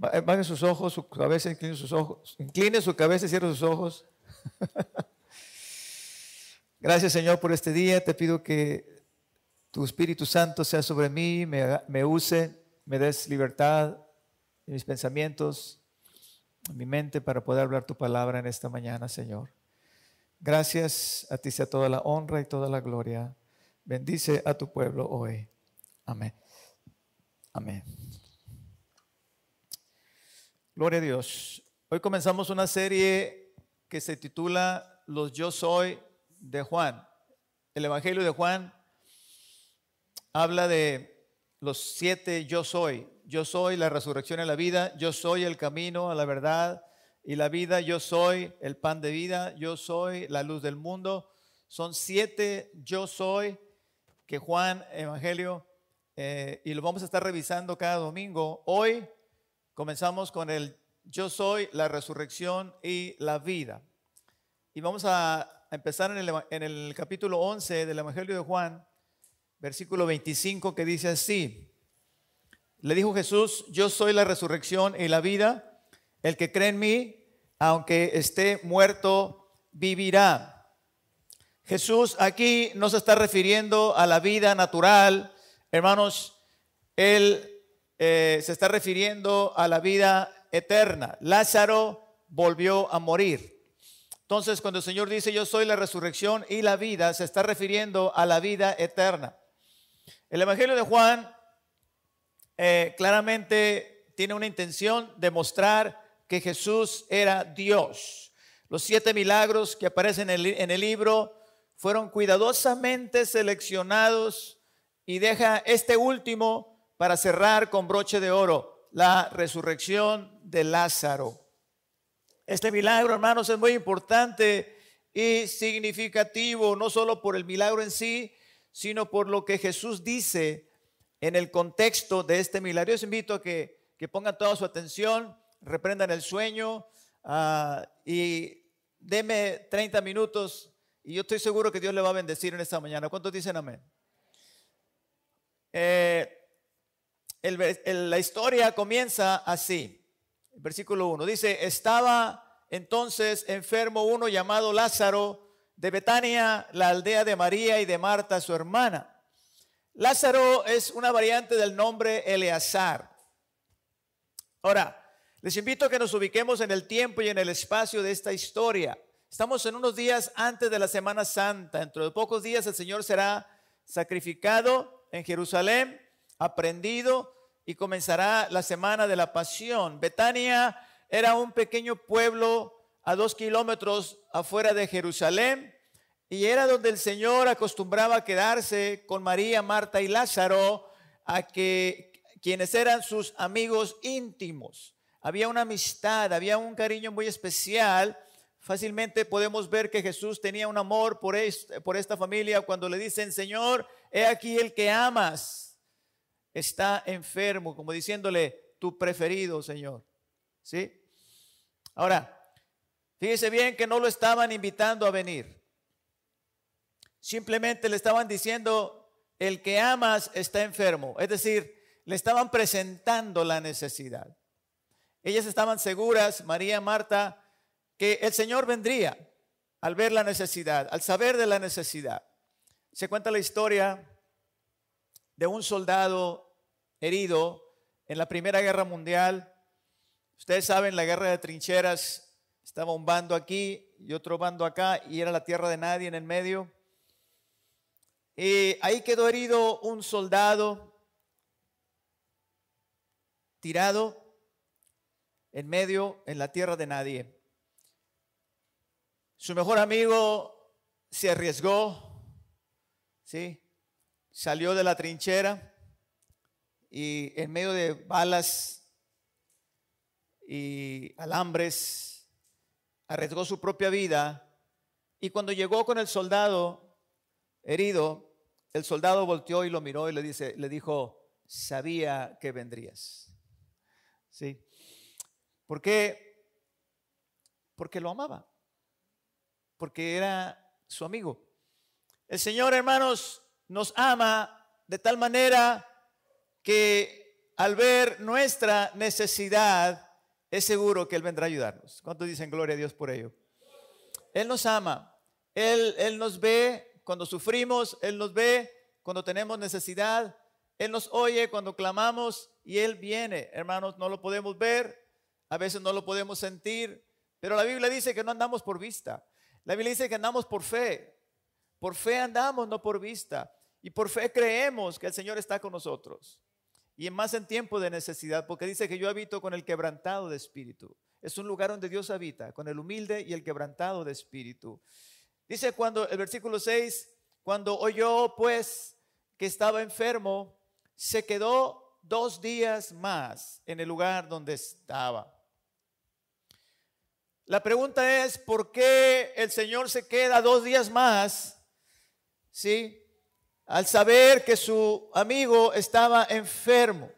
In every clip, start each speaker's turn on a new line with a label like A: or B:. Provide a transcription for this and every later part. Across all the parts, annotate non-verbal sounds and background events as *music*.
A: Baje sus ojos, su cabeza, incline sus ojos. Incline su cabeza y cierre sus ojos. *laughs* Gracias, Señor, por este día. Te pido que tu Espíritu Santo sea sobre mí, me, me use, me des libertad en mis pensamientos, en mi mente para poder hablar tu palabra en esta mañana, Señor. Gracias, a ti sea toda la honra y toda la gloria. Bendice a tu pueblo hoy. Amén. Amén. Gloria a Dios. Hoy comenzamos una serie que se titula Los Yo Soy de Juan. El Evangelio de Juan habla de los siete yo soy. Yo soy la resurrección y la vida. Yo soy el camino a la verdad y la vida. Yo soy el pan de vida. Yo soy la luz del mundo. Son siete yo soy que Juan Evangelio eh, y lo vamos a estar revisando cada domingo. Hoy comenzamos con el yo soy la resurrección y la vida. Y vamos a empezar en el, en el capítulo 11 del Evangelio de Juan, versículo 25, que dice así. Le dijo Jesús, yo soy la resurrección y la vida. El que cree en mí, aunque esté muerto, vivirá. Jesús aquí no se está refiriendo a la vida natural, hermanos, Él eh, se está refiriendo a la vida eterna. Lázaro volvió a morir. Entonces, cuando el Señor dice, yo soy la resurrección y la vida, se está refiriendo a la vida eterna. El Evangelio de Juan eh, claramente tiene una intención de mostrar que Jesús era Dios. Los siete milagros que aparecen en el, en el libro fueron cuidadosamente seleccionados y deja este último para cerrar con broche de oro, la resurrección de Lázaro. Este milagro, hermanos, es muy importante y significativo, no solo por el milagro en sí, sino por lo que Jesús dice en el contexto de este milagro. Yo os invito a que, pongan toda su atención, reprendan el sueño uh, y deme 30 minutos y yo estoy seguro que Dios le va a bendecir en esta mañana. ¿Cuántos dicen amén? Eh, la historia comienza así versículo 1. Dice, estaba entonces enfermo uno llamado Lázaro de Betania, la aldea de María y de Marta, su hermana. Lázaro es una variante del nombre Eleazar. Ahora, les invito a que nos ubiquemos en el tiempo y en el espacio de esta historia. Estamos en unos días antes de la Semana Santa. Dentro de pocos días el Señor será sacrificado en Jerusalén, aprendido y comenzará la semana de la pasión. Betania era un pequeño pueblo a dos kilómetros afuera de Jerusalén y era donde el Señor acostumbraba quedarse con María, Marta y Lázaro, a que quienes eran sus amigos íntimos. Había una amistad, había un cariño muy especial. Fácilmente podemos ver que Jesús tenía un amor por, por esta familia cuando le dicen, Señor, he aquí el que amas está enfermo, como diciéndole, tu preferido, Señor. ¿Sí? Ahora, fíjese bien que no lo estaban invitando a venir. Simplemente le estaban diciendo, el que amas está enfermo. Es decir, le estaban presentando la necesidad. Ellas estaban seguras, María, Marta, que el Señor vendría al ver la necesidad, al saber de la necesidad. Se cuenta la historia de un soldado herido en la Primera Guerra Mundial. Ustedes saben, la guerra de trincheras estaba un bando aquí y otro bando acá y era la tierra de nadie en el medio. Y ahí quedó herido un soldado tirado en medio en la tierra de nadie. Su mejor amigo se arriesgó, ¿sí? Salió de la trinchera y en medio de balas y alambres arriesgó su propia vida y cuando llegó con el soldado herido, el soldado volteó y lo miró y le dice, le dijo, sabía que vendrías. ¿Sí? ¿Por qué? Porque lo amaba. Porque era su amigo. El Señor, hermanos, nos ama de tal manera que al ver nuestra necesidad, es seguro que Él vendrá a ayudarnos. ¿Cuántos dicen gloria a Dios por ello? Él nos ama. Él, Él nos ve cuando sufrimos. Él nos ve cuando tenemos necesidad. Él nos oye cuando clamamos y Él viene. Hermanos, no lo podemos ver. A veces no lo podemos sentir. Pero la Biblia dice que no andamos por vista. La Biblia dice que andamos por fe. Por fe andamos, no por vista. Y por fe creemos que el Señor está con nosotros. Y más en tiempo de necesidad, porque dice que yo habito con el quebrantado de espíritu. Es un lugar donde Dios habita, con el humilde y el quebrantado de espíritu. Dice cuando el versículo 6, cuando oyó pues que estaba enfermo, se quedó dos días más en el lugar donde estaba. La pregunta es, ¿por qué el Señor se queda dos días más? ¿Sí? Al saber que su amigo estaba enfermo.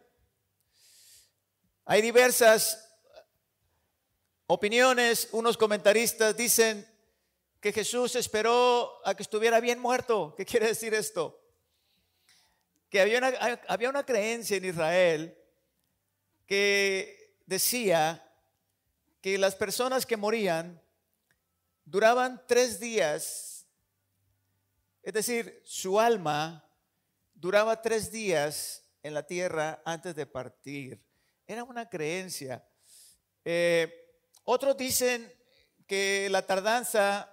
A: Hay diversas opiniones, unos comentaristas dicen que Jesús esperó a que estuviera bien muerto. ¿Qué quiere decir esto? Que había una, había una creencia en Israel que decía que las personas que morían duraban tres días es decir, su alma duraba tres días en la tierra antes de partir. Era una creencia. Eh, otros dicen que la tardanza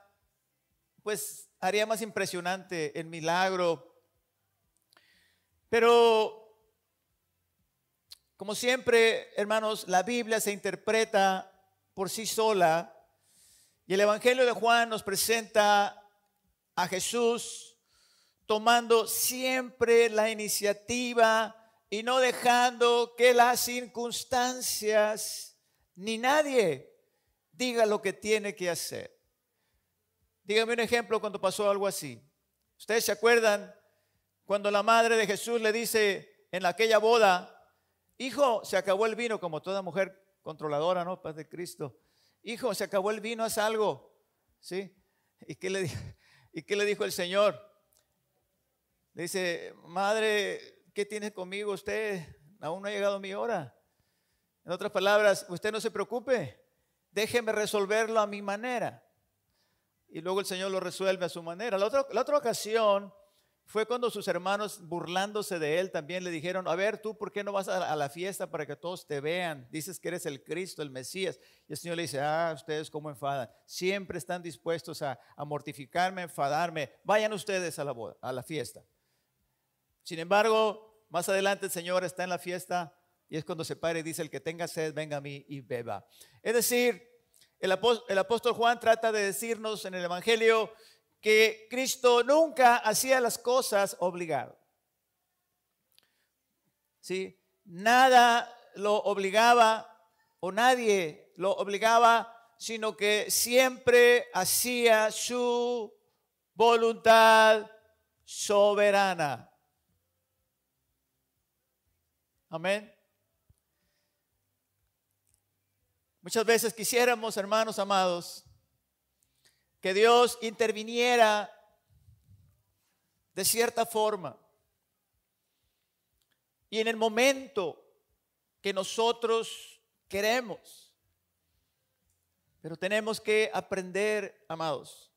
A: pues haría más impresionante el milagro. Pero, como siempre, hermanos, la Biblia se interpreta por sí sola y el Evangelio de Juan nos presenta a Jesús, tomando siempre la iniciativa y no dejando que las circunstancias ni nadie diga lo que tiene que hacer. Dígame un ejemplo cuando pasó algo así. ¿Ustedes se acuerdan cuando la madre de Jesús le dice en aquella boda, hijo, se acabó el vino, como toda mujer controladora, ¿no? Paz de Cristo. Hijo, se acabó el vino, haz algo. ¿Sí? ¿Y qué le, ¿Y qué le dijo el Señor? Le dice, madre, ¿qué tiene conmigo usted? Aún no ha llegado mi hora. En otras palabras, usted no se preocupe, déjeme resolverlo a mi manera. Y luego el Señor lo resuelve a su manera. La otra, la otra ocasión fue cuando sus hermanos, burlándose de él, también le dijeron, a ver, tú, ¿por qué no vas a, la fiesta para que todos te vean? Dices que eres el Cristo, el Mesías. Y el Señor le dice, ah, ustedes cómo enfadan. Siempre están dispuestos a, mortificarme, enfadarme. Vayan ustedes a la, boda, a la fiesta. Sin embargo, más adelante el Señor está en la fiesta y es cuando se para y dice, el que tenga sed, venga a mí y beba. Es decir, el apóstol Juan trata de decirnos en el Evangelio que Cristo nunca hacía las cosas obligado. ¿Sí? Nada lo obligaba o nadie lo obligaba, sino que siempre hacía su voluntad soberana. Amén. Muchas veces quisiéramos, hermanos amados, que Dios interviniera de cierta forma. Y en el momento que nosotros queremos. Pero tenemos que aprender, amados,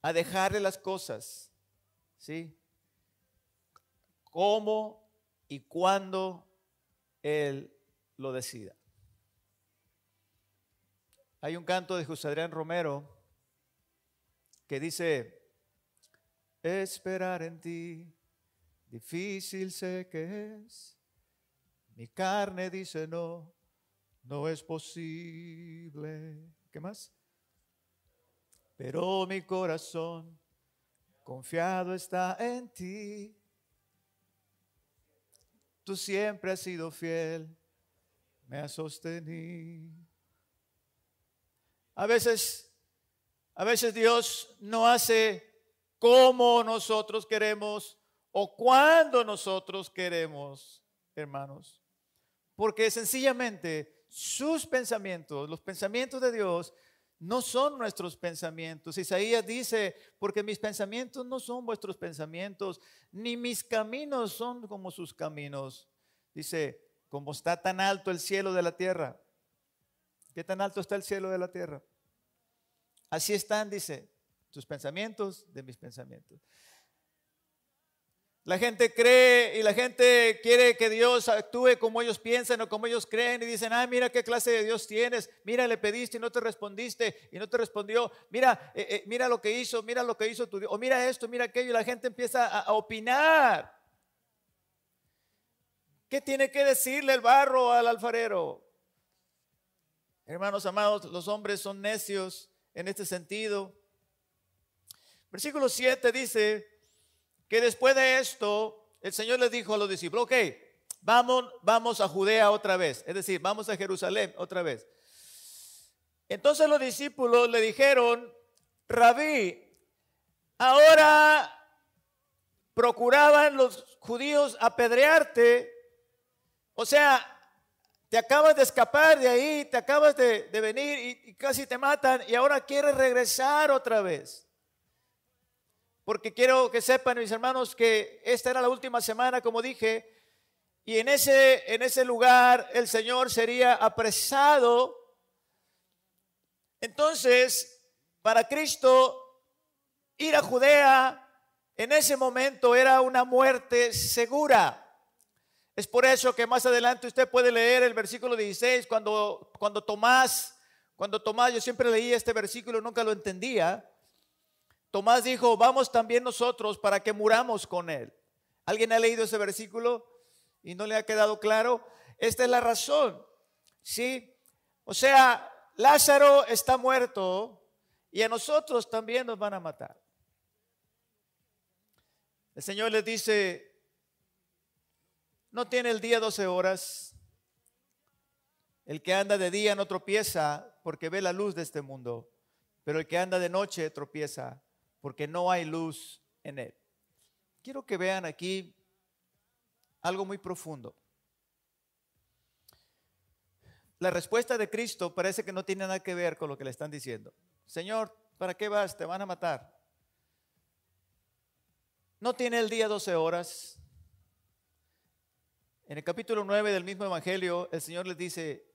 A: a dejarle las cosas, ¿sí? Cómo y cuándo Él lo decida. Hay un canto de José Adrián Romero que dice, esperar en ti, difícil sé que es. Mi carne dice no, no es posible. ¿Qué más? Pero mi corazón confiado está en ti. Tú siempre has sido fiel, me has sostenido. A veces a veces Dios no hace como nosotros queremos o cuando nosotros queremos, hermanos. Porque sencillamente sus pensamientos, los pensamientos de Dios, no son nuestros pensamientos. Isaías dice, porque mis pensamientos no son vuestros pensamientos, ni mis caminos son como sus caminos. Dice, como está tan alto el cielo de la tierra. ¿Qué tan alto está el cielo de la tierra? Así están, dice, tus pensamientos de mis pensamientos. La gente cree y la gente quiere que Dios actúe como ellos piensan o como ellos creen y dicen, ah, mira qué clase de Dios tienes, mira, le pediste y no te respondiste y no te respondió, mira, eh, eh, mira lo que hizo, mira lo que hizo tu Dios, o mira esto, mira aquello, y la gente empieza a, a opinar. ¿Qué tiene que decirle el barro al alfarero? Hermanos amados, los hombres son necios en este sentido. Versículo 7 dice, que después de esto, el Señor les dijo a los discípulos, ok, vamos, vamos a Judea otra vez, es decir, vamos a Jerusalén otra vez. Entonces los discípulos le dijeron, rabí, ahora procuraban los judíos apedrearte, o sea, te acabas de escapar de ahí, te acabas de, venir y, y casi te matan y ahora quieres regresar otra vez porque quiero que sepan, mis hermanos, que esta era la última semana, como dije, y en ese, en ese lugar el Señor sería apresado. Entonces, para Cristo, ir a Judea en ese momento era una muerte segura. Es por eso que más adelante usted puede leer el versículo 16, cuando, cuando Tomás, cuando Tomás, yo siempre leía este versículo, nunca lo entendía, Tomás dijo, vamos también nosotros para que muramos con él. ¿Alguien ha leído ese versículo y no le ha quedado claro? Esta es la razón. ¿Sí? O sea, Lázaro está muerto y a nosotros también nos van a matar. El Señor les dice, no tiene el día 12 horas. El que anda de día no tropieza porque ve la luz de este mundo, pero el que anda de noche tropieza porque no hay luz en él. Quiero que vean aquí algo muy profundo. La respuesta de Cristo parece que no tiene nada que ver con lo que le están diciendo. Señor, ¿para qué vas? Te van a matar. No tiene el día 12 horas. En el capítulo 9 del mismo Evangelio, el Señor les dice,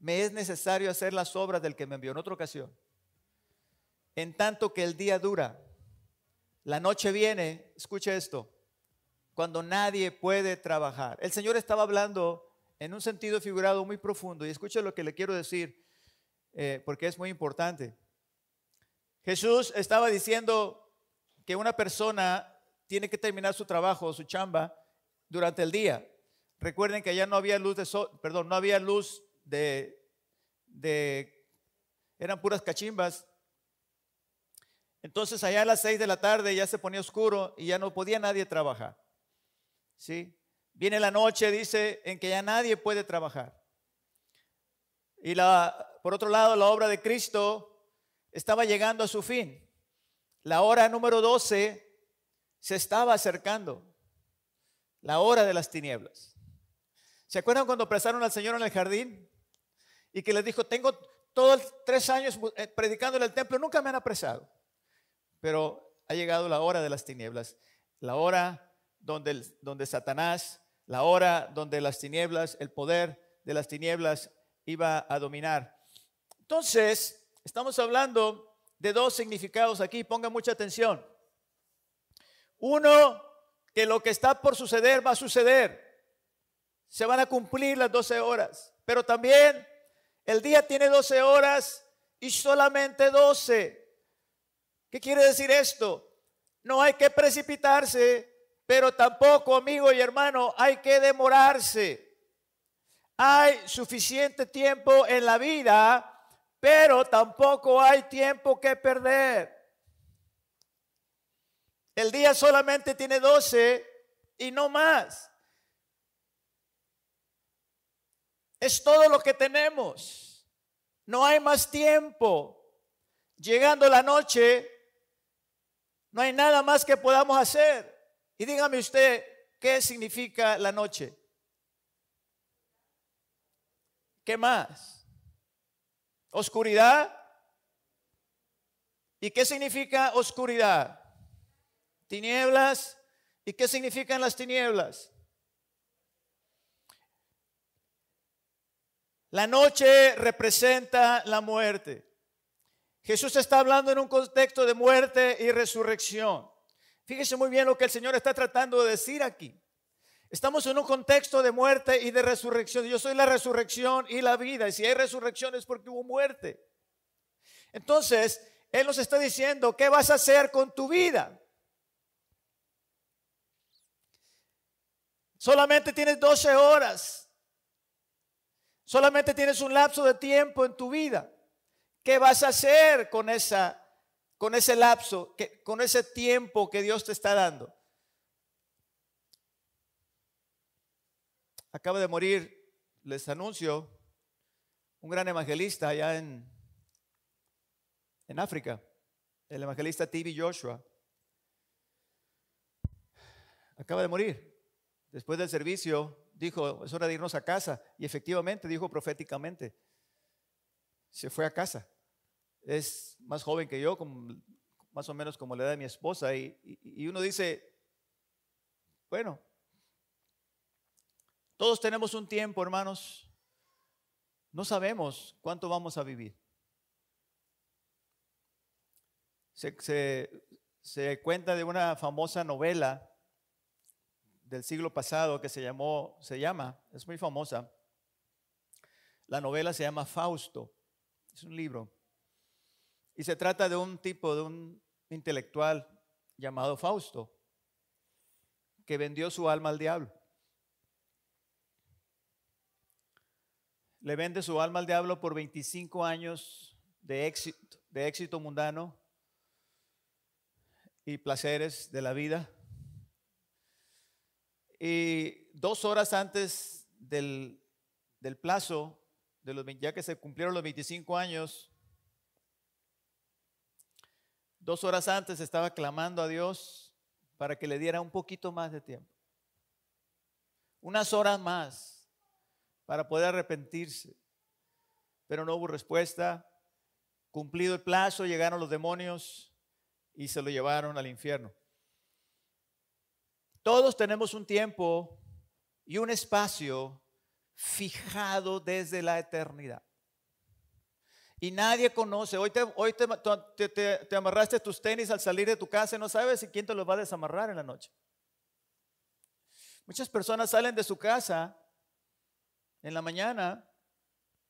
A: me es necesario hacer las obras del que me envió en otra ocasión. En tanto que el día dura, la noche viene, escucha esto, cuando nadie puede trabajar. El Señor estaba hablando en un sentido figurado muy profundo y escucha lo que le quiero decir, eh, porque es muy importante. Jesús estaba diciendo que una persona tiene que terminar su trabajo, su chamba, durante el día. Recuerden que allá no había luz de sol, perdón, no había luz de, de, eran puras cachimbas, entonces allá a las seis de la tarde ya se ponía oscuro y ya no podía nadie trabajar. ¿Sí? Viene la noche, dice, en que ya nadie puede trabajar. Y la, por otro lado, la obra de Cristo estaba llegando a su fin. La hora número 12 se estaba acercando. La hora de las tinieblas. ¿Se acuerdan cuando apresaron al Señor en el jardín? Y que les dijo, tengo todos tres años eh, predicando en el templo, nunca me han apresado. Pero ha llegado la hora de las tinieblas, la hora donde, donde Satanás, la hora donde las tinieblas, el poder de las tinieblas iba a dominar. Entonces, estamos hablando de dos significados aquí, pongan mucha atención. Uno, que lo que está por suceder va a suceder. Se van a cumplir las 12 horas. Pero también el día tiene 12 horas y solamente 12. ¿Qué quiere decir esto? No hay que precipitarse, pero tampoco, amigo y hermano, hay que demorarse. Hay suficiente tiempo en la vida, pero tampoco hay tiempo que perder. El día solamente tiene 12 y no más. Es todo lo que tenemos. No hay más tiempo. Llegando la noche, no hay nada más que podamos hacer. Y dígame usted, ¿qué significa la noche? ¿Qué más? ¿Oscuridad? ¿Y qué significa oscuridad? Tinieblas. ¿Y qué significan las tinieblas? La noche representa la muerte. Jesús está hablando en un contexto de muerte y resurrección. Fíjese muy bien lo que el Señor está tratando de decir aquí. Estamos en un contexto de muerte y de resurrección. Yo soy la resurrección y la vida. Y si hay resurrección es porque hubo muerte. Entonces, Él nos está diciendo, ¿qué vas a hacer con tu vida? Solamente tienes 12 horas. Solamente tienes un lapso de tiempo en tu vida. ¿Qué vas a hacer con esa con ese lapso, con ese tiempo que Dios te está dando? Acaba de morir, les anuncio, un gran evangelista allá en, en África, el evangelista T.B. Joshua. Acaba de morir. Después del servicio dijo, es hora de irnos a casa. Y efectivamente dijo proféticamente, se fue a casa. Es más joven que yo, más o menos como la edad de mi esposa. y uno dice, bueno, todos tenemos un tiempo, hermanos. No sabemos cuánto vamos a vivir. Se, cuenta de una famosa novela del siglo pasado que se llamó, se llama, es muy famosa. La novela se llama Fausto. Es un libro. Y se trata de un tipo, de un intelectual llamado Fausto, que vendió su alma al diablo. le vende su alma al diablo por 25 años de éxito, de éxito mundano y placeres de la vida. Y dos horas antes del, plazo, de los, ya que se cumplieron los 25 años, dos horas antes estaba clamando a Dios para que le diera un poquito más de tiempo. Unas horas más para poder arrepentirse. Pero no hubo respuesta. Cumplido el plazo, llegaron los demonios y se lo llevaron al infierno. Todos tenemos un tiempo y un espacio fijado desde la eternidad. Y nadie conoce. Hoy, te, amarraste tus tenis al salir de tu casa y no sabes quién te los va a desamarrar en la noche. Muchas personas salen de su casa en la mañana,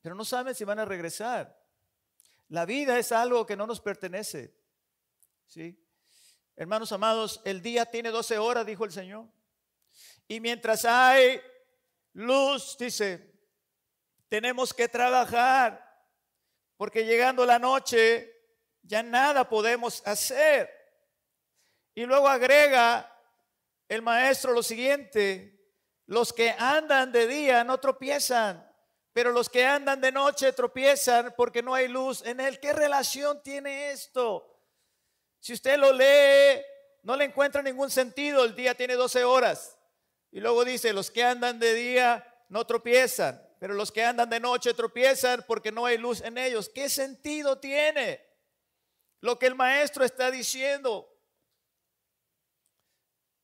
A: pero no saben si van a regresar. La vida es algo que no nos pertenece. ¿Sí? Hermanos amados, el día tiene 12 horas, dijo el Señor. Y mientras hay luz, dice, tenemos que trabajar, porque llegando la noche ya nada podemos hacer. Y luego agrega el maestro lo siguiente, los que andan de día no tropiezan, pero los que andan de noche tropiezan porque no hay luz en él. ¿Qué relación tiene esto? Si usted lo lee, no le encuentra ningún sentido. El día tiene 12 horas. Y luego dice, los que andan de día no tropiezan, pero los que andan de noche tropiezan porque no hay luz en ellos. ¿Qué sentido tiene lo que el maestro está diciendo?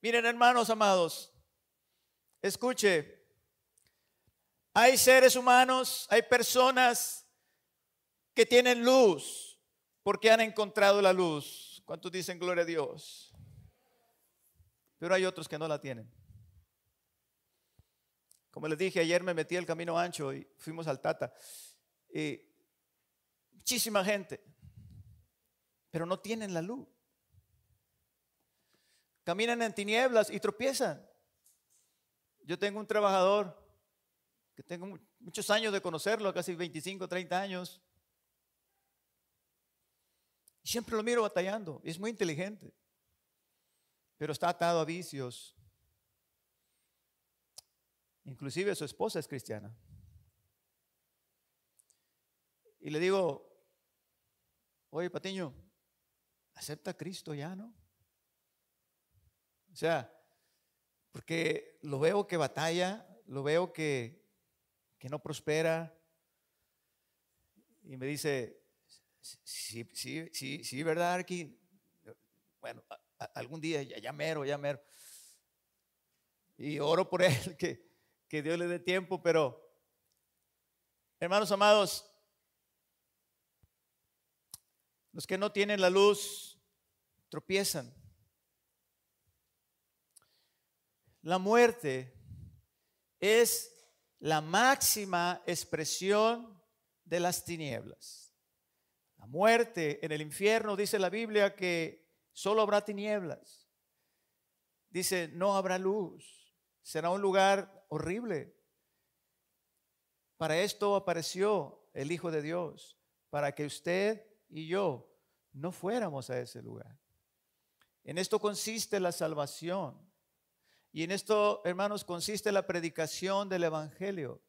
A: Miren, hermanos amados, Escuche, hay seres humanos, hay personas que tienen luz porque han encontrado la luz. ¿Cuántos dicen gloria a Dios? Pero hay otros que no la tienen. Como les dije, ayer me metí el camino ancho y fuimos al Tata. Y muchísima gente, pero no tienen la luz. Caminan en tinieblas y tropiezan. Yo tengo un trabajador que tengo muchos años de conocerlo, casi 25, 30 años. Siempre lo miro batallando. Es muy inteligente. Pero está atado a vicios. Inclusive su esposa es cristiana. Y le digo, oye Patiño, acepta a Cristo ya, ¿no? O sea, porque lo veo que batalla, lo veo que, que no prospera. Y me dice, sí, sí, sí, sí, ¿verdad, Arqui? Bueno, algún día ya, ya, mero, ya mero. Y oro por él, *laughs* que, que Dios le dé tiempo, pero Hermanos amados, los que no tienen la luz tropiezan. La muerte es la máxima expresión de las tinieblas. La muerte en el infierno dice la Biblia que solo habrá tinieblas. Dice, no habrá luz. Será un lugar horrible. Para esto apareció el Hijo de Dios, para que usted y yo no fuéramos a ese lugar. En esto consiste la salvación. Y en esto, hermanos, consiste la predicación del Evangelio.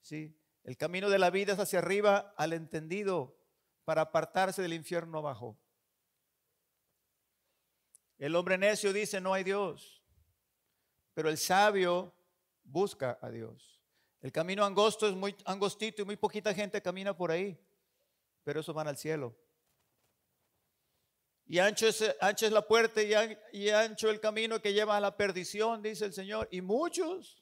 A: ¿Sí? El camino de la vida es hacia arriba al entendido para apartarse del infierno abajo. El hombre necio dice no hay Dios, pero el sabio busca a Dios. El camino angosto es muy angostito y muy poquita gente camina por ahí, pero esos van al cielo. Y ancho es, ancho es la puerta y, y ancho el camino que lleva a la perdición, dice el Señor. Y muchos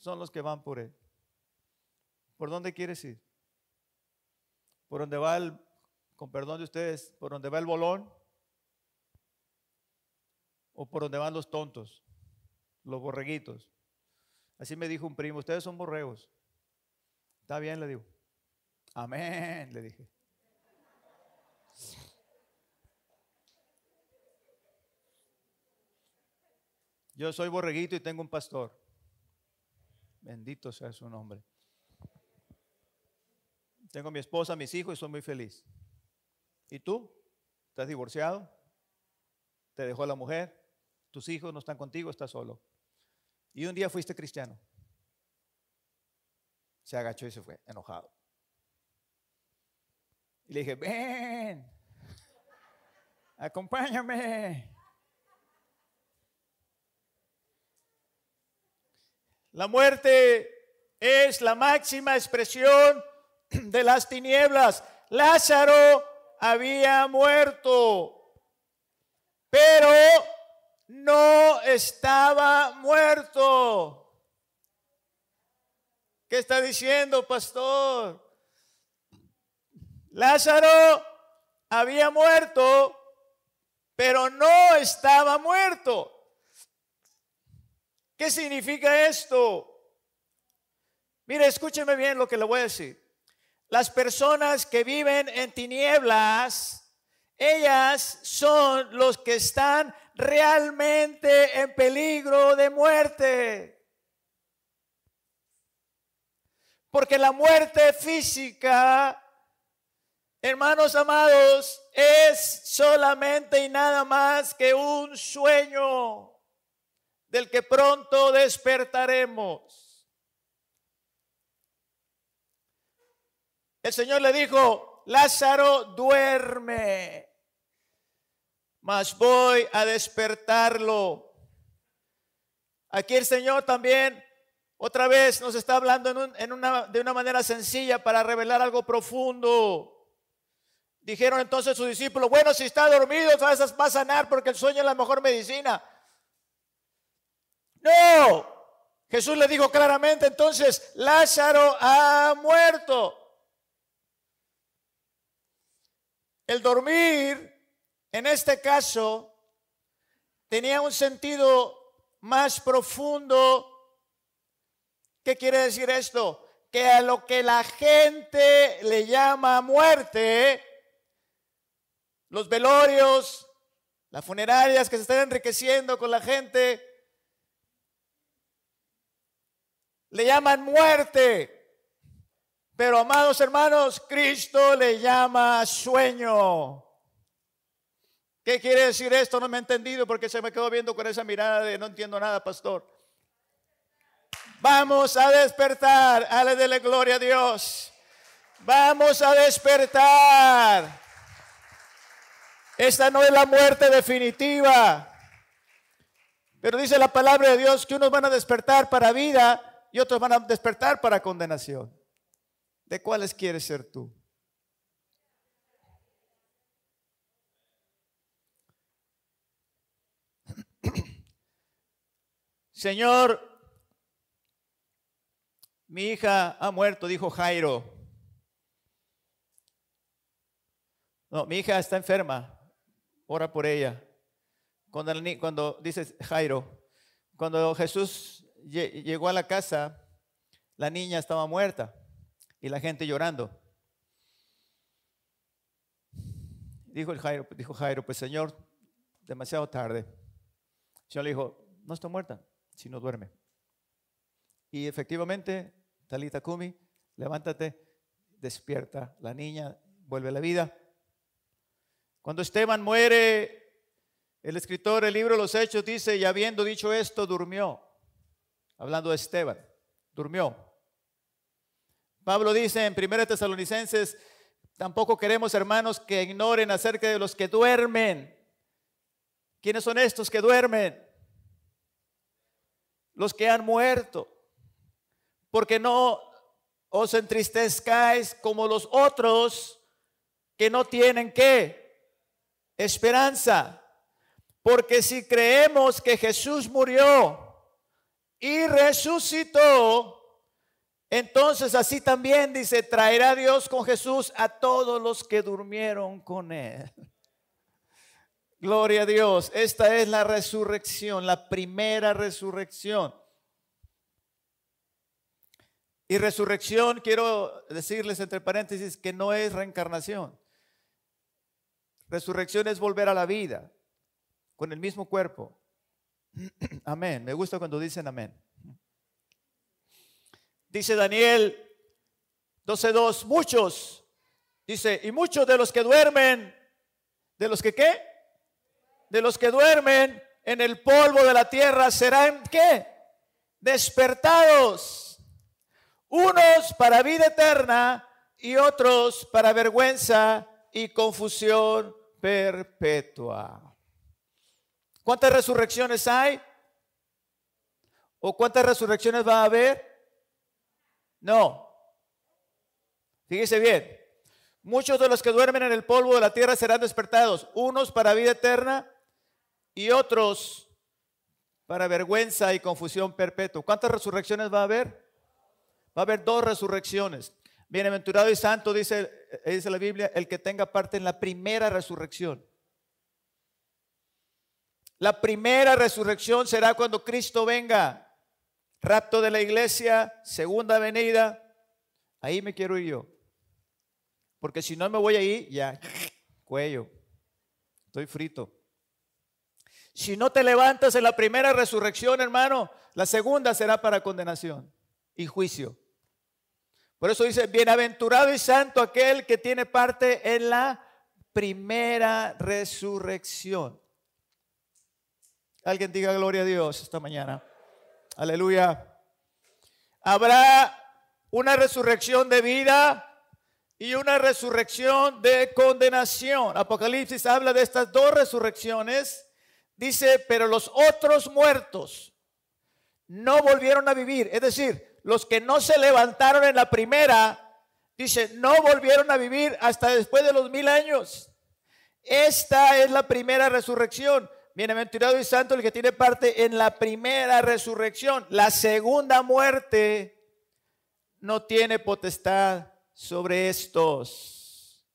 A: son los que van por él. ¿Por dónde quieres ir? ¿Por dónde va el, con perdón de ustedes, por dónde va el bolón? ¿O por dónde van los tontos, los borreguitos? Así me dijo un primo, ustedes son borregos. Está bien, le digo. Amén, le dije. Yo soy borreguito y tengo un pastor. Bendito sea su nombre. Tengo mi esposa, mis hijos y soy muy feliz. ¿Y tú? ¿Estás divorciado? ¿Te dejó la mujer? ¿Tus hijos no están contigo? ¿Estás solo? Y un día fuiste cristiano. Se agachó y se fue, enojado. Y le dije, ven, acompáñame. La muerte es la máxima expresión *clears throat* de las tinieblas. Lázaro había muerto, pero no estaba muerto. ¿Qué está diciendo, pastor? Lázaro había muerto, pero no estaba muerto. ¿Qué significa esto? Mire, escúcheme bien lo que le voy a decir. Las personas que viven en tinieblas, ellas son los que están realmente en peligro de muerte. Porque la muerte física, hermanos amados, es solamente y nada más que un sueño del que pronto despertaremos. El Señor le dijo, Lázaro duerme, mas voy a despertarlo. Aquí el Señor también otra vez nos está hablando en, una, de una manera sencilla para revelar algo profundo. Dijeron entonces sus discípulos, bueno, si está dormido, va a sanar porque el sueño es la mejor medicina. No, Jesús le dijo claramente entonces, Lázaro ha muerto. El dormir, en este caso, tenía un sentido más profundo. ¿Qué quiere decir esto? Que a lo que la gente le llama muerte, los velorios, las funerarias que se están enriqueciendo con la gente, le llaman muerte. Pero amados hermanos, Cristo le llama sueño. ¿Qué quiere decir esto? No me he entendido porque se me quedó viendo con esa mirada de no entiendo nada, pastor. Vamos a despertar. Ale de la gloria a Dios. Vamos a despertar. Esta no es la muerte definitiva. Pero dice la palabra de Dios que unos van a despertar para vida y otros van a despertar para condenación. ¿De cuáles quieres ser tú? *clears throat* Señor, mi hija ha muerto, dijo Jairo. No, mi hija está enferma, ora por ella. Cuando, cuando dice Jairo, cuando Jesús llegó a la casa, la niña estaba muerta y la gente llorando. Dijo, el Jairo, dijo Jairo, pues Señor, demasiado tarde. El Señor le dijo, no está muerta, sino duerme. Y efectivamente, Talita Kumi, levántate, despierta. La niña vuelve a la vida. Cuando Esteban muere, el escritor del libro de los Hechos dice, y habiendo dicho esto, durmió. Hablando de Esteban, durmió. Pablo dice en 1 Tesalonicenses, tampoco queremos, hermanos, que ignoren acerca de los que duermen. ¿Quiénes son estos que duermen? Los que han muerto. Porque no os entristezcáis como los otros que no tienen qué? Esperanza. Porque si creemos que Jesús murió y resucitó, entonces así también dice, traerá Dios con Jesús a todos los que durmieron con él. Gloria a Dios. Esta es la resurrección, la primera resurrección. Y resurrección, quiero decirles entre paréntesis que no es reencarnación. Resurrección es volver a la vida con el mismo cuerpo. *clears throat* Amén. Me gusta cuando dicen amén. Dice Daniel 12.2, muchos, dice, y muchos de los que duermen, de los que qué? De los que duermen en el polvo de la tierra serán qué? Despertados. Unos para vida eterna y otros para vergüenza y confusión perpetua. ¿Cuántas resurrecciones hay? ¿O cuántas resurrecciones va a haber? No. Fíjese bien. Muchos de los que duermen en el polvo de la tierra serán despertados, unos para vida eterna y otros para vergüenza y confusión perpetua. ¿Cuántas resurrecciones va a haber? Va a haber dos resurrecciones. Bienaventurado y santo, dice, dice la Biblia, el que tenga parte en la primera resurrección. La primera resurrección será cuando Cristo venga. Rapto de la iglesia, segunda venida. Ahí me quiero ir yo. Porque si no me voy ahí, ya, cuello. Estoy frito. Si no te levantas en la primera resurrección, hermano, la segunda será para condenación y juicio. Por eso dice, bienaventurado y santo aquel que tiene parte en la primera resurrección. Alguien diga gloria a Dios esta mañana. Aleluya. Habrá una resurrección de vida y una resurrección de condenación. Apocalipsis habla de estas dos resurrecciones. Dice, pero los otros muertos no volvieron a vivir. Es decir, los que no se levantaron en la primera, dice, no volvieron a vivir hasta después de los mil años. Esta es la primera resurrección. Bienaventurado y santo el que tiene parte en la primera resurrección. La segunda muerte no tiene potestad sobre estos.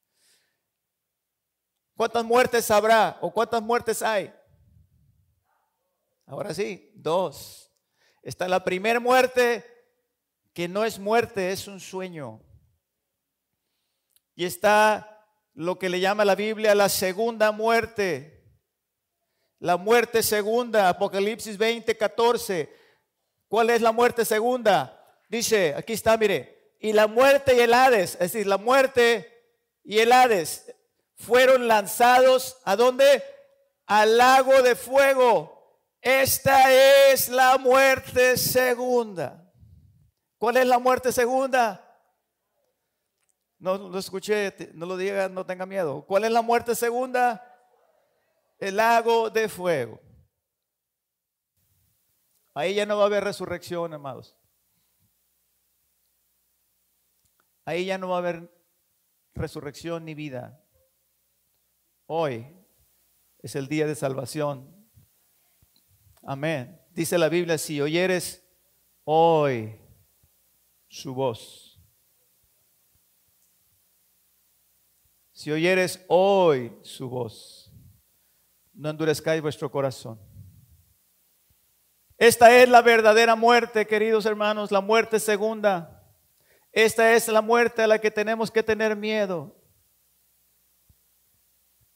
A: ¿Cuántas muertes habrá o cuántas muertes hay? Ahora sí, dos. Está la primera muerte que no es muerte, es un sueño. Y está lo que le llama la Biblia la segunda muerte la muerte segunda, Apocalipsis 20, 14. ¿Cuál es la muerte segunda? Dice, aquí está, mire, y la muerte y el Hades, es decir, la muerte y el Hades fueron lanzados a dónde? Al lago de fuego. Esta es la muerte segunda. ¿Cuál es la muerte segunda? No lo escuché, no lo diga, no tenga miedo. ¿Cuál es la muerte segunda? El lago de fuego. Ahí ya no va a haber resurrección, amados. Ahí ya no va a haber resurrección ni vida. Hoy es el día de salvación. Amén. Dice la Biblia, si oyeres hoy su voz. Si oyeres hoy su voz, no endurezcáis vuestro corazón. Esta es la verdadera muerte, queridos hermanos, la muerte segunda. Esta es la muerte a la que tenemos que tener miedo.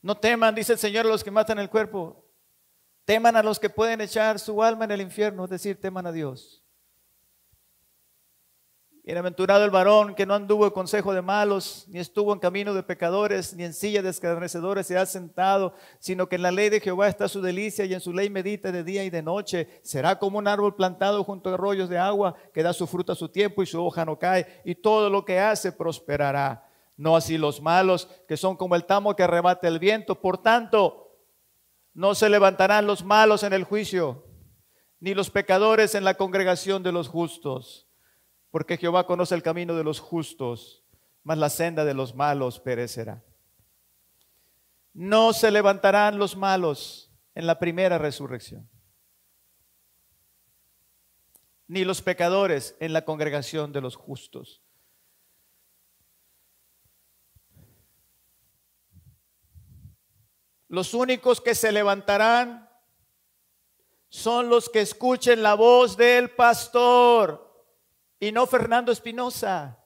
A: No teman, dice el Señor, los que matan el cuerpo. Teman a los que pueden echar su alma en el infierno, es decir, teman a Dios. Bienaventurado el varón que no anduvo en consejo de malos, ni estuvo en camino de pecadores, ni en silla de escarnecedores se ha sentado, sino que en la ley de Jehová está su delicia y en su ley medita de día y de noche. Será como un árbol plantado junto a arroyos de agua que da su fruto a su tiempo y su hoja no cae, y todo lo que hace prosperará. No así los malos, que son como el tamo que arrebata el viento. Por tanto, no se levantarán los malos en el juicio, ni los pecadores en la congregación de los justos porque Jehová conoce el camino de los justos, mas la senda de los malos perecerá. No se levantarán los malos en la primera resurrección, ni los pecadores en la congregación de los justos. Los únicos que se levantarán son los que escuchen la voz del pastor y no Fernando Espinosa,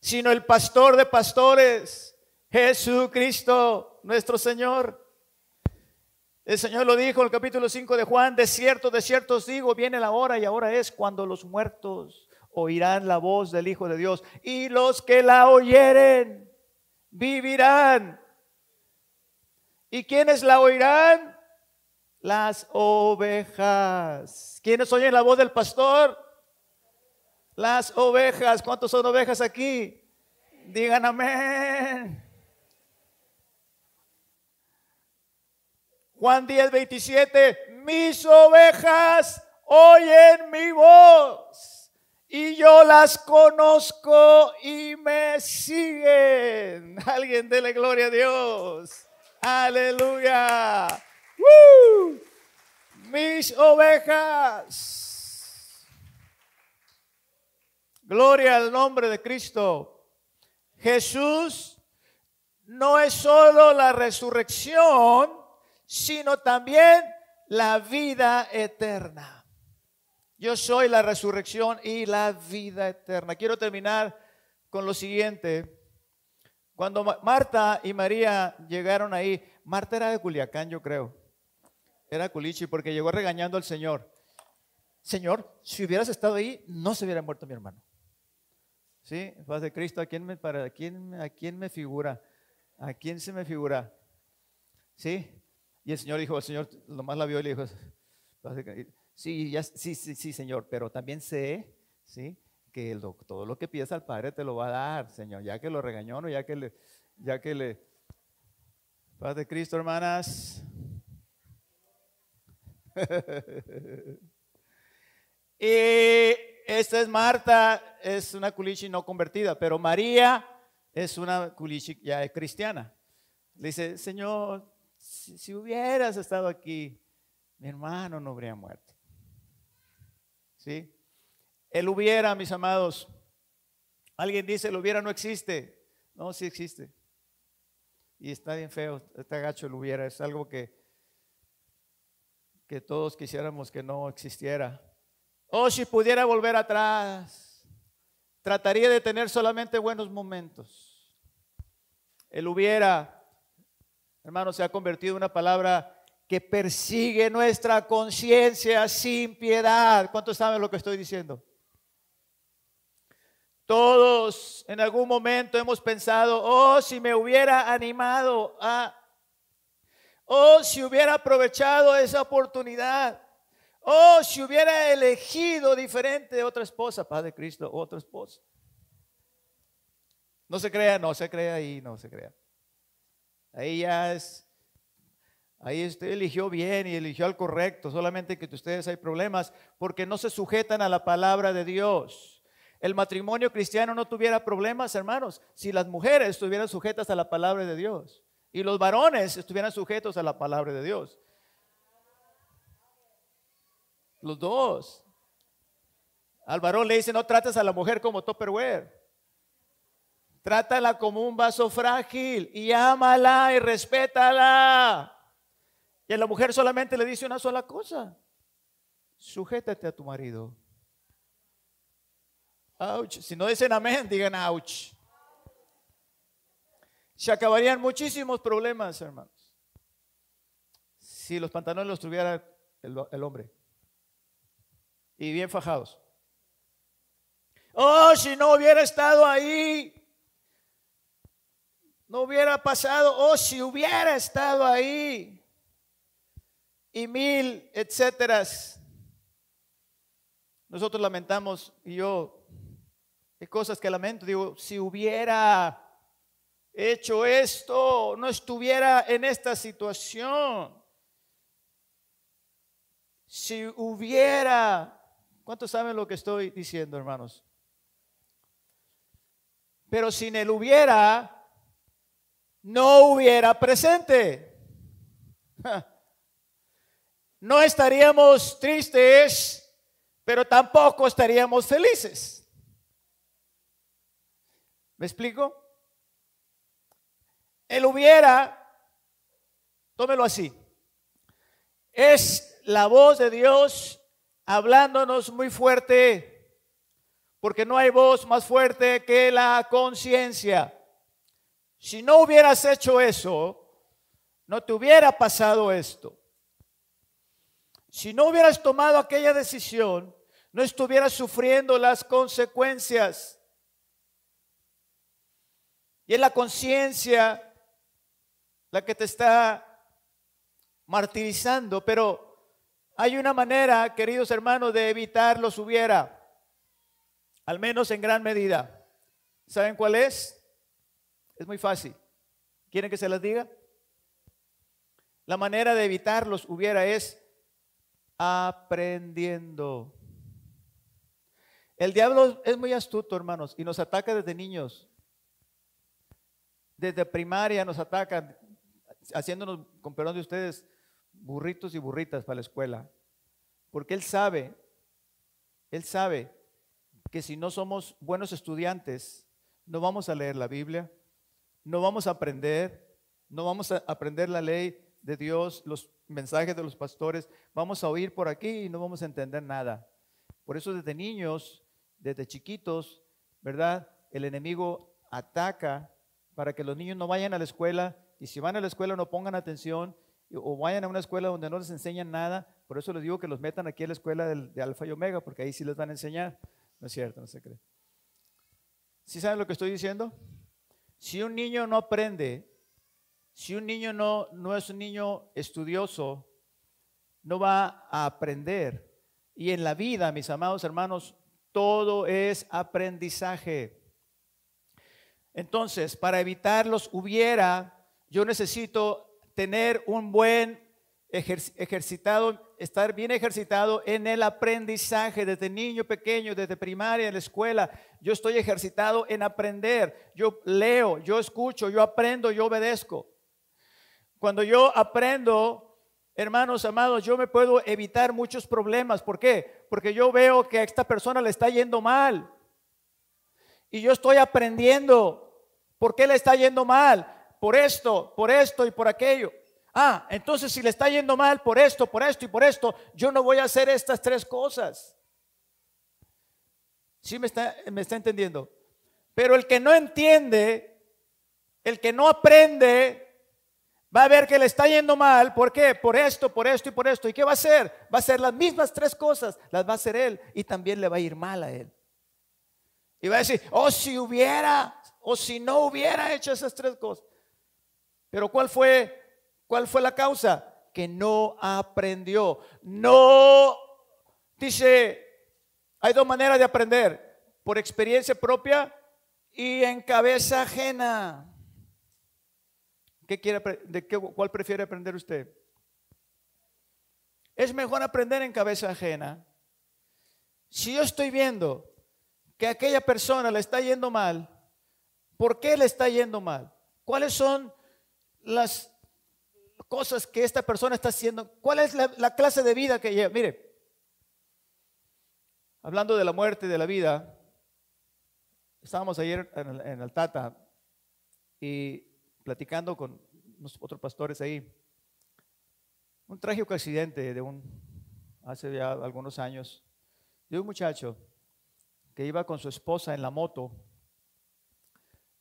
A: sino el pastor de pastores, Jesucristo, nuestro Señor. El Señor lo dijo en el capítulo 5 de Juan, de cierto, de cierto os digo, viene la hora y ahora es cuando los muertos oirán la voz del Hijo de Dios y los que la oyeren vivirán. ¿Y quiénes la oirán? Las ovejas. ¿Quiénes oyen la voz del pastor? Las ovejas, ¿cuántos son ovejas aquí? Digan amén. Juan 10, 27, mis ovejas oyen mi voz y yo las conozco y me siguen. *laughs* Alguien dele gloria a Dios. Aleluya. Mis ovejas Gloria al nombre de Cristo. Jesús no es solo la resurrección, sino también la vida eterna. Yo soy la resurrección y la vida eterna. Quiero terminar con lo siguiente. Cuando Marta y María llegaron ahí, Marta era de Culiacán, yo creo. Era Culichi porque llegó regañando al Señor. Señor, si hubieras estado ahí, no se hubiera muerto mi hermano. ¿Sí? Paz de Cristo, ¿a quién me, para, a quién, ¿a quién me figura? ¿A quién se me figura? ¿Sí? Y el Señor dijo, el Señor nomás la vio y le dijo, sí, sí, sí, sí, Señor, pero también sé, ¿sí? Que todo lo que pides al Padre te lo va a dar, Señor, ya que lo regañó, ¿no? ya que le, ya que le, paz de Cristo, hermanas. y *laughs* esta es Marta, es una culichi no convertida, pero María es una culichi ya cristiana. Le dice, Señor, si, hubieras estado aquí, mi hermano no habría muerto. ¿Sí? El hubiera, mis amados. Alguien dice, el hubiera no existe. No, sí existe. Y está bien feo, está gacho el hubiera. Es algo que, que todos quisiéramos que no existiera. Oh, si pudiera volver atrás, trataría de tener solamente buenos momentos. Él hubiera, hermano, se ha convertido en una palabra que persigue nuestra conciencia sin piedad. ¿Cuántos saben lo que estoy diciendo? Todos en algún momento hemos pensado, oh, si me hubiera animado a, oh, si hubiera aprovechado esa oportunidad. Oh, si hubiera elegido diferente otra esposa, Padre Cristo, otra esposa. No se crea, no se crea ahí, no se crea. Ahí ya es, ahí usted eligió bien y eligió al correcto, solamente que ustedes hay problemas porque no se sujetan a la palabra de Dios. El matrimonio cristiano no tuviera problemas, hermanos, si las mujeres estuvieran sujetas a la palabra de Dios y los varones estuvieran sujetos a la palabra de Dios. Los dos. Al varón le dice, no trates a la mujer como Tupperware. Trátala como un vaso frágil y ámala y respétala. Y a la mujer solamente le dice una sola cosa. Sujétate a tu marido. Si no dicen amén, digan ouch. Se acabarían muchísimos problemas, hermanos. Si los pantalones los tuviera el hombre. Y bien fajados. Oh, si no hubiera estado ahí, no hubiera pasado, oh, si hubiera estado ahí, y mil, etcétera. Nosotros lamentamos, y yo, hay cosas que lamento, digo, si hubiera hecho esto, no estuviera en esta situación. Si hubiera, ¿cuántos saben lo que estoy diciendo, hermanos? Pero sin el hubiera, no hubiera presente. *laughs* No estaríamos tristes, pero tampoco estaríamos felices. ¿Me explico? El hubiera, tómelo así, es la voz de Dios hablándonos muy fuerte, porque no hay voz más fuerte que la conciencia. Si no hubieras hecho eso, no te hubiera pasado esto. Si no hubieras tomado aquella decisión, no estuvieras sufriendo las consecuencias. Y es la conciencia la que te está martirizando, pero hay una manera, queridos hermanos, de evitar los hubiera, al menos en gran medida. ¿Saben cuál es? Es muy fácil. ¿Quieren que se las diga? La manera de evitarlos hubiera es aprendiendo. El diablo es muy astuto, hermanos, y nos ataca desde niños. Desde primaria nos atacan, haciéndonos, con perdón de ustedes, burritos y burritas para la escuela. Porque él sabe, él sabe que si no somos buenos estudiantes, no vamos a leer la Biblia, no vamos a aprender, no vamos a aprender la ley de Dios, los mensajes de los pastores, vamos a oír por aquí y no vamos a entender nada. Por eso desde niños, desde chiquitos, ¿verdad? El enemigo ataca para que los niños no vayan a la escuela y si van a la escuela no pongan atención o vayan a una escuela donde no les enseñan nada. Por eso les digo que los metan aquí a la escuela de Alfa y Omega, porque ahí sí les van a enseñar. No es cierto, no se cree. ¿Sí saben lo que estoy diciendo? Si un niño no aprende, si un niño no, no es un niño estudioso, no va a aprender. Y en la vida, mis amados hermanos, todo es aprendizaje. Entonces, para evitar los hubiera, yo necesito tener un buen ejercitado, estar bien ejercitado en el aprendizaje desde niño pequeño, desde primaria, en la escuela. Yo estoy ejercitado en aprender. Yo leo, yo escucho, yo aprendo, yo obedezco. Cuando yo aprendo, hermanos amados, yo me puedo evitar muchos problemas. ¿Por qué? Porque yo veo que a esta persona le está yendo mal. Y yo estoy aprendiendo. ¿Por qué le está yendo mal? Por esto, por esto y por aquello. Ah, entonces si le está yendo mal por esto, por esto y por esto, yo no voy a hacer estas tres cosas. ¿Sí me está, me está entendiendo? Pero el que no entiende, el que no aprende, va a ver que le está yendo mal. ¿Por qué? Por esto, por esto y por esto. ¿Y qué va a hacer? Va a hacer las mismas tres cosas, las va a hacer él y también le va a ir mal a él. Y va a decir, oh, si hubiera, o si no hubiera hecho esas tres cosas. Pero ¿cuál fue ¿Cuál fue la causa? Que no aprendió. No, dice, hay dos maneras de aprender, por experiencia propia y en cabeza ajena. ¿Qué quiere, de qué, ¿Cuál prefiere aprender usted? Es mejor aprender en cabeza ajena. Si yo estoy viendo que aquella persona le está yendo mal, ¿por qué le está yendo mal? ¿Cuáles son las cosas que esta persona está haciendo, cuál es la, clase de vida que lleva. Mire, Hablando de la muerte de la vida, estábamos ayer en en el Tata y platicando con otros pastores ahí. Un trágico accidente de un, hace ya algunos años, de un muchacho que iba con su esposa en la moto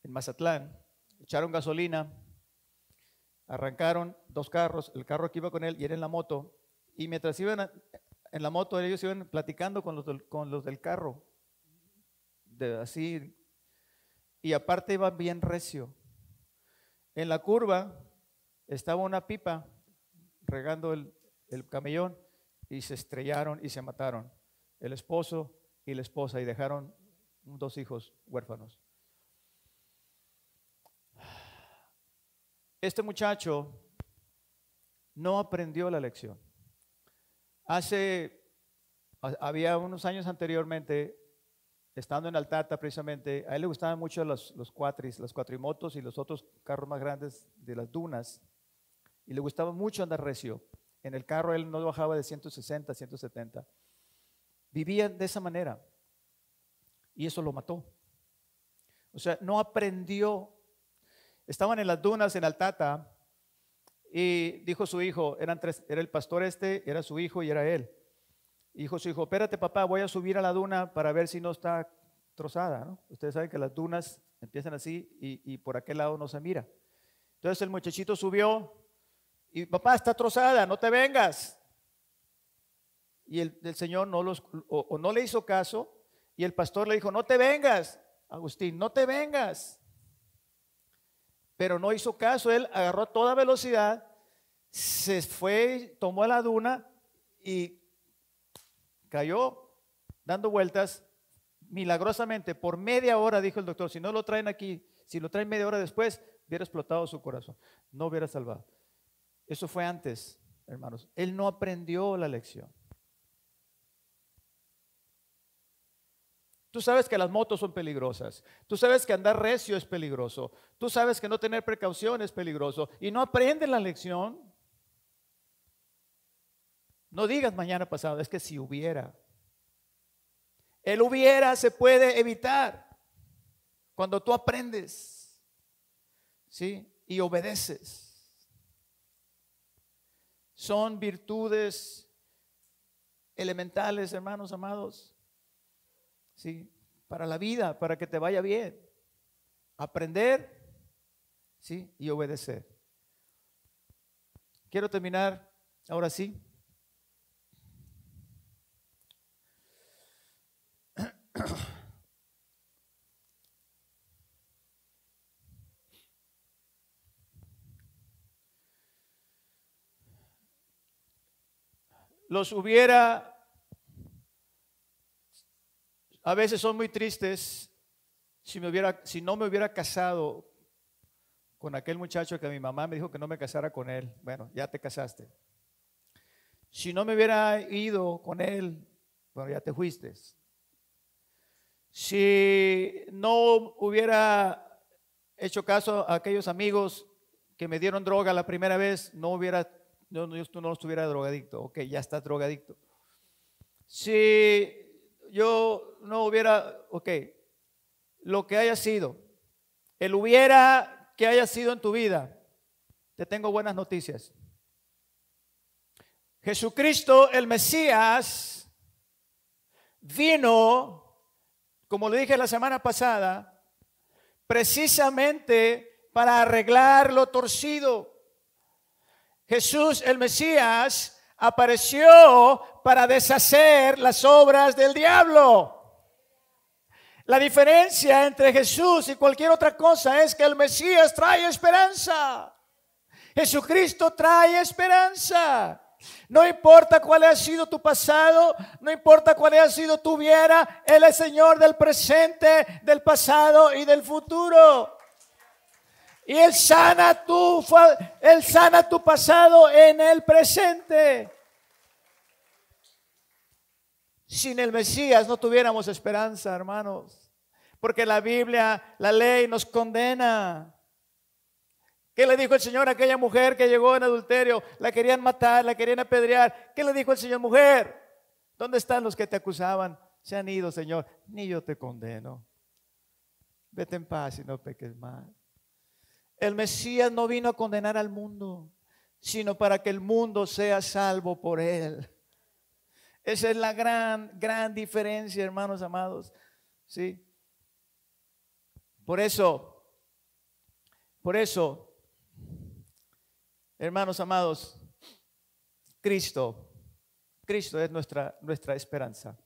A: en Mazatlán, echaron gasolina, arrancaron dos carros, el carro que iba con él y era en la moto, y mientras iban en la moto ellos iban platicando con los del, carro, de así, y aparte iba bien recio. En la curva estaba una pipa regando el, el camellón y se estrellaron y se mataron, el esposo y la esposa, y dejaron dos hijos huérfanos. Este muchacho no aprendió la lección. Hace, había unos años anteriormente, estando en Altata precisamente, a él le gustaban mucho los, cuatris, las cuatrimotos y los otros carros más grandes de las dunas. Y le gustaba mucho andar recio. En el carro él no bajaba de 160, 170. Vivía de esa manera. Y eso lo mató. O sea, no aprendió Estaban en las dunas en Altata y dijo su hijo, eran tres, era el pastor este, era su hijo y era él. dijo su hijo, espérate papá, voy a subir a la duna para ver si no está trozada. Ustedes saben que las dunas empiezan así y, por aquel lado no se mira. Entonces el muchachito subió y papá está trozada, no te vengas. Y el, Señor no, los, o no le hizo caso y el pastor le dijo, no te vengas, Agustín, no te vengas pero no hizo caso. Él agarró a toda velocidad, se fue, tomó la duna y cayó dando vueltas milagrosamente por media hora, dijo el doctor. Si no lo traen aquí, si lo traen media hora después, hubiera explotado su corazón, no hubiera salvado. Eso fue antes, hermanos. Él no aprendió la lección. Tú sabes que las motos son peligrosas. Tú sabes que andar recio es peligroso. Tú sabes que no tener precaución es peligroso. Y no aprenden la lección. No digas mañana pasado, es que si hubiera. El hubiera se puede evitar cuando tú aprendes. ¿Sí? Y obedeces. Son virtudes elementales, hermanos amados ¿sí? Para la vida, para que te vaya bien. Aprender, ¿sí? Y obedecer. Quiero terminar, ahora sí. Los hubiera a veces son muy tristes. Si, no me hubiera casado con aquel muchacho que mi mamá me dijo que no me casara con él, bueno, ya te casaste. Si no me hubiera ido con él, bueno, ya te fuiste. Si no hubiera hecho caso a aquellos amigos que me dieron droga la primera vez, no hubiera, no, no estuviera drogadicto. Ok, ya estás drogadicto. Si yo no hubiera, ok, lo que haya sido, el hubiera que haya sido en tu vida, te tengo buenas noticias. Jesucristo, el Mesías, vino, como le dije la semana pasada, precisamente para arreglar lo torcido. Jesús, el Mesías, apareció para deshacer las obras del diablo. La diferencia entre Jesús y cualquier otra cosa es que el Mesías trae esperanza. Jesucristo trae esperanza. No importa cuál haya sido tu pasado, no importa cuál haya sido tu viera, Él es Señor del presente, del pasado y del futuro. Y Él sana tu, Él sana tu pasado en el presente. Sin el Mesías no tuviéramos esperanza, hermanos. Porque la Biblia, la ley nos condena. ¿Qué le dijo el Señor a aquella mujer que llegó en adulterio? La querían matar, la querían apedrear. ¿Qué le dijo el Señor? Mujer, ¿dónde están los que te acusaban? se han ido, Señor, ni yo te condeno. Vete en paz y no peques más. El Mesías no vino a condenar al mundo, sino para que el mundo sea salvo por él. Esa es la gran, gran diferencia, hermanos amados. ¿Sí? Por eso, por eso, hermanos amados, Cristo, Cristo es nuestra, nuestra esperanza.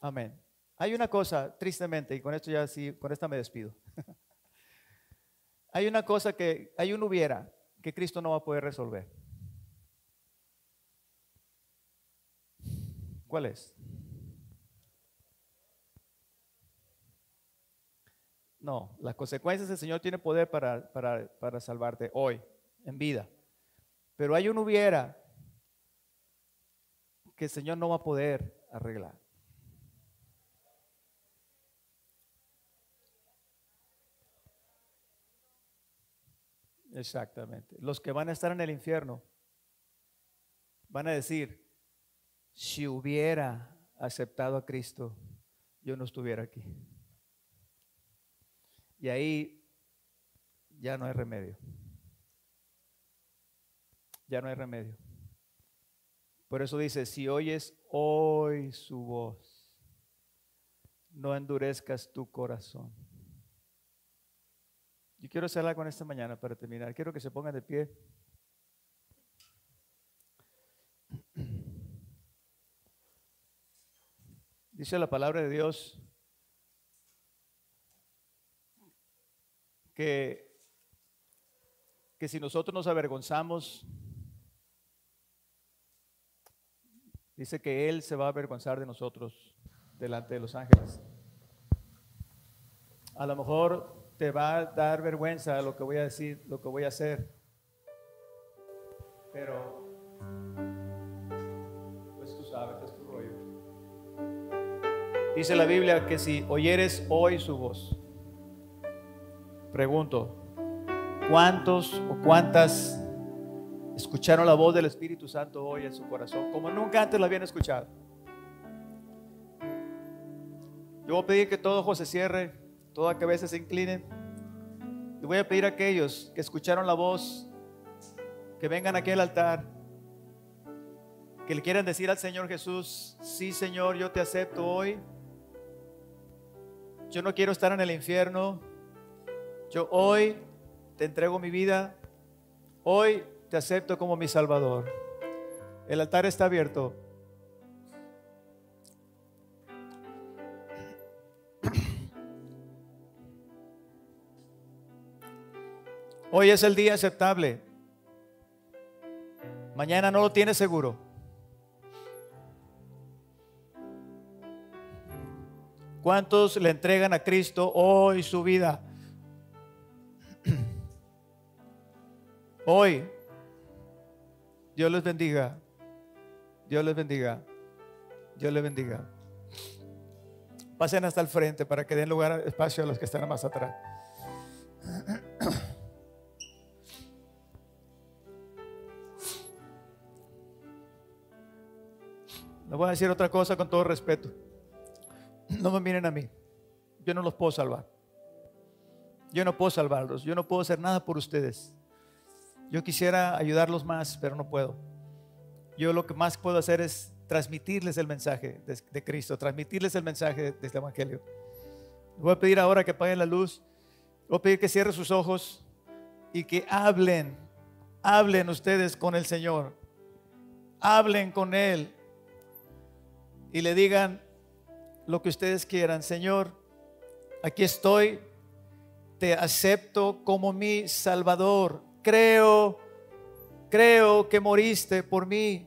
A: Amén. Hay una cosa, tristemente, y con esto ya sí, con esta me despido. *laughs* hay una cosa que, hay un hubiera que Cristo no va a poder resolver. ¿Cuál es? No, las consecuencias el Señor tiene poder para, para, salvarte hoy, en vida. Pero hay un hubiera que el Señor no va a poder arreglar. Exactamente. Los que van a estar en el infierno van a decir, si hubiera aceptado a Cristo, yo no estuviera aquí. Y ahí ya no hay remedio. Ya no hay remedio. Por eso dice, si oyes hoy su voz, no endurezcas tu corazón. Yo quiero hacerla con esta mañana para terminar. Quiero que se pongan de pie. Dice la palabra de Dios que, que si nosotros nos avergonzamos, dice que Él se va a avergonzar de nosotros delante de los ángeles. A lo mejor te va a dar vergüenza lo que voy a decir, lo que voy a hacer, pero pues tú sabes, es tu rollo. Dice la Biblia que si oyeres hoy su voz, Pregunto, ¿cuántos o cuántas escucharon la voz del Espíritu Santo hoy en su corazón como nunca antes lo habían escuchado? Yo voy a pedir que todo ojo se cierre, toda cabeza se incline. Voy a pedir a aquellos que escucharon la voz, que vengan aquí al altar, que le quieran decir al Señor Jesús, sí Señor, yo te acepto hoy. Yo no quiero estar en el infierno. Yo hoy te entrego mi vida, hoy te acepto como mi Salvador. El altar está abierto. Hoy es el día aceptable. Mañana no lo tienes seguro. ¿Cuántos le entregan a Cristo hoy su vida? *clears throat* Hoy, Dios les bendiga. Dios les bendiga. Dios les bendiga. Pasen hasta el frente para que den lugar, espacio a los que están más atrás. *clears throat* Les voy a decir otra cosa con todo respeto. No me miren a mí. Yo no los puedo salvar. Yo no puedo salvarlos. Yo no puedo hacer nada por ustedes. Yo quisiera ayudarlos más, pero no puedo. Yo lo que más puedo hacer es transmitirles el mensaje de, Cristo, transmitirles el mensaje de este Evangelio. Voy a pedir ahora que apaguen la luz. Voy a pedir que cierren sus ojos y que hablen, hablen ustedes con el Señor. Hablen con Él y le digan lo que ustedes quieran. Señor, aquí estoy, te acepto como mi Salvador creo, creo que moriste por mí.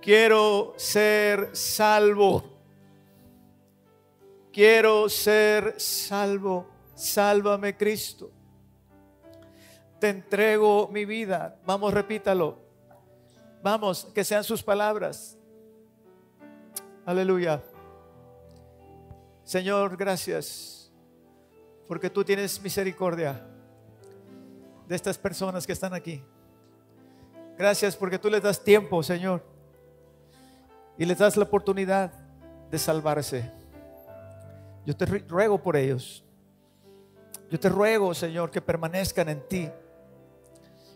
A: Quiero ser salvo. Quiero ser salvo. Sálvame Cristo. Te entrego mi vida. Vamos, repítalo. Vamos, que sean sus palabras. Aleluya. Señor, gracias. Porque tú tienes misericordia de estas personas que están aquí. Gracias porque tú les das tiempo, Señor. y les das la oportunidad de salvarse. Yo te ruego por ellos. Yo te ruego, Señor, que permanezcan en ti.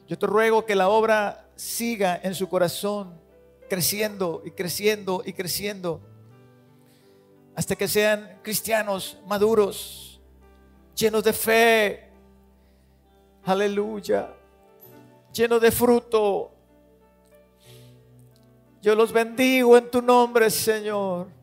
A: Yo te ruego que la obra siga en su corazón, creciendo y creciendo y creciendo, hasta que sean cristianos maduros, llenos de fe. Aleluya. Llenos de fruto. Yo los bendigo en tu nombre, Señor.